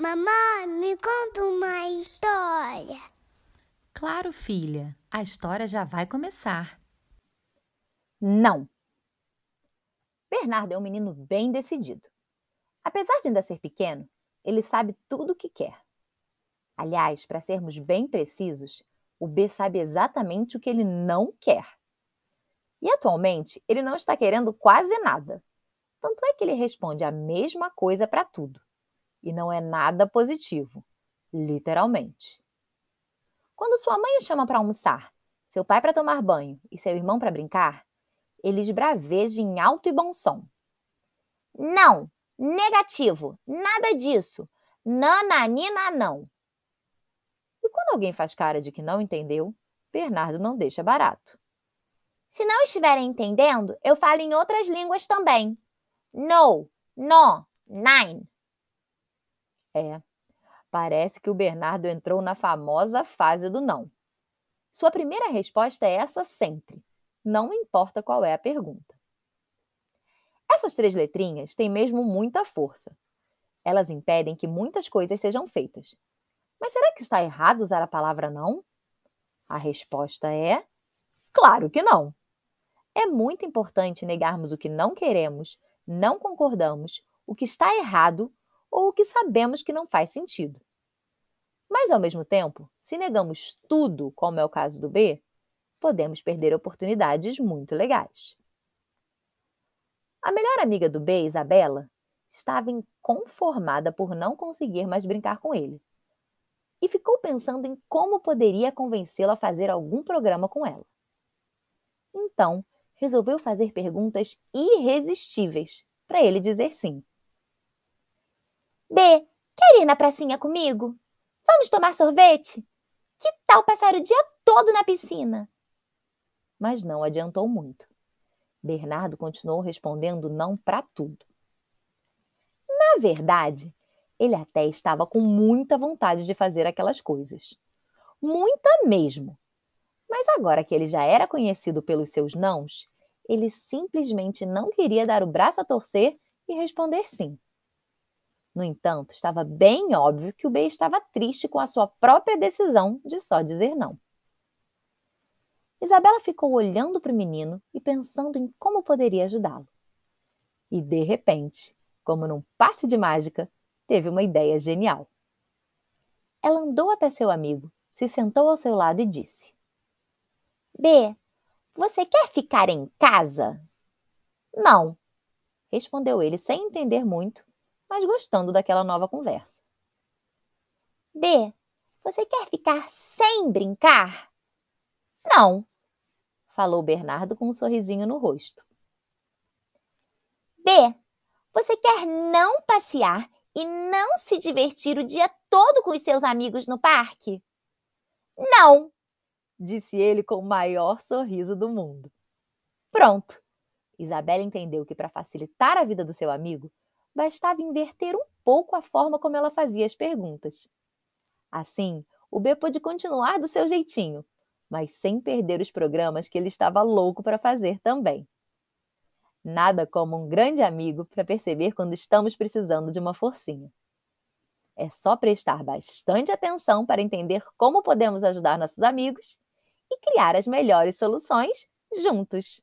Mamãe, me conta uma história. Claro, filha, a história já vai começar. Não. Bernardo é um menino bem decidido. Apesar de ainda ser pequeno, ele sabe tudo o que quer. Aliás, para sermos bem precisos, o B sabe exatamente o que ele não quer. E atualmente, ele não está querendo quase nada. Tanto é que ele responde a mesma coisa para tudo. E não é nada positivo, literalmente. Quando sua mãe o chama para almoçar, seu pai para tomar banho e seu irmão para brincar, ele esbraveja em alto e bom som. Não, negativo, nada disso. Nananina não. E quando alguém faz cara de que não entendeu, Bernardo não deixa barato. Se não estiverem entendendo, eu falo em outras línguas também. No, no, nine. É, parece que o Bernardo entrou na famosa fase do não. Sua primeira resposta é essa sempre, não importa qual é a pergunta. Essas três letrinhas têm mesmo muita força. Elas impedem que muitas coisas sejam feitas. Mas será que está errado usar a palavra não? A resposta é: claro que não. É muito importante negarmos o que não queremos não concordamos, o que está errado ou o que sabemos que não faz sentido. Mas, ao mesmo tempo, se negamos tudo, como é o caso do B, podemos perder oportunidades muito legais. A melhor amiga do B, Isabela, estava inconformada por não conseguir mais brincar com ele e ficou pensando em como poderia convencê-lo a fazer algum programa com ela. Então, resolveu fazer perguntas irresistíveis para ele dizer sim. Quer ir na pracinha comigo? Vamos tomar sorvete? Que tal passar o dia todo na piscina? Mas não adiantou muito. Bernardo continuou respondendo não para tudo. Na verdade, ele até estava com muita vontade de fazer aquelas coisas. Muita mesmo. Mas agora que ele já era conhecido pelos seus nãos, ele simplesmente não queria dar o braço a torcer e responder sim. No entanto, estava bem óbvio que o B estava triste com a sua própria decisão de só dizer não. Isabela ficou olhando para o menino e pensando em como poderia ajudá-lo. E, de repente, como num passe de mágica, teve uma ideia genial. Ela andou até seu amigo, se sentou ao seu lado e disse: B, você quer ficar em casa? Não, respondeu ele sem entender muito, mas gostando daquela nova conversa. B, você quer ficar sem brincar? Não, falou Bernardo com um sorrisinho no rosto. B, você quer não passear e não se divertir o dia todo com os seus amigos no parque? Não, disse ele com o maior sorriso do mundo. Pronto! Isabela entendeu que para facilitar a vida do seu amigo, bastava inverter um pouco a forma como ela fazia as perguntas. Assim, o B pôde continuar do seu jeitinho, mas sem perder os programas que ele estava louco para fazer também. Nada como um grande amigo para perceber quando estamos precisando de uma forcinha. É só prestar bastante atenção para entender como podemos ajudar nossos amigos e criar as melhores soluções juntos.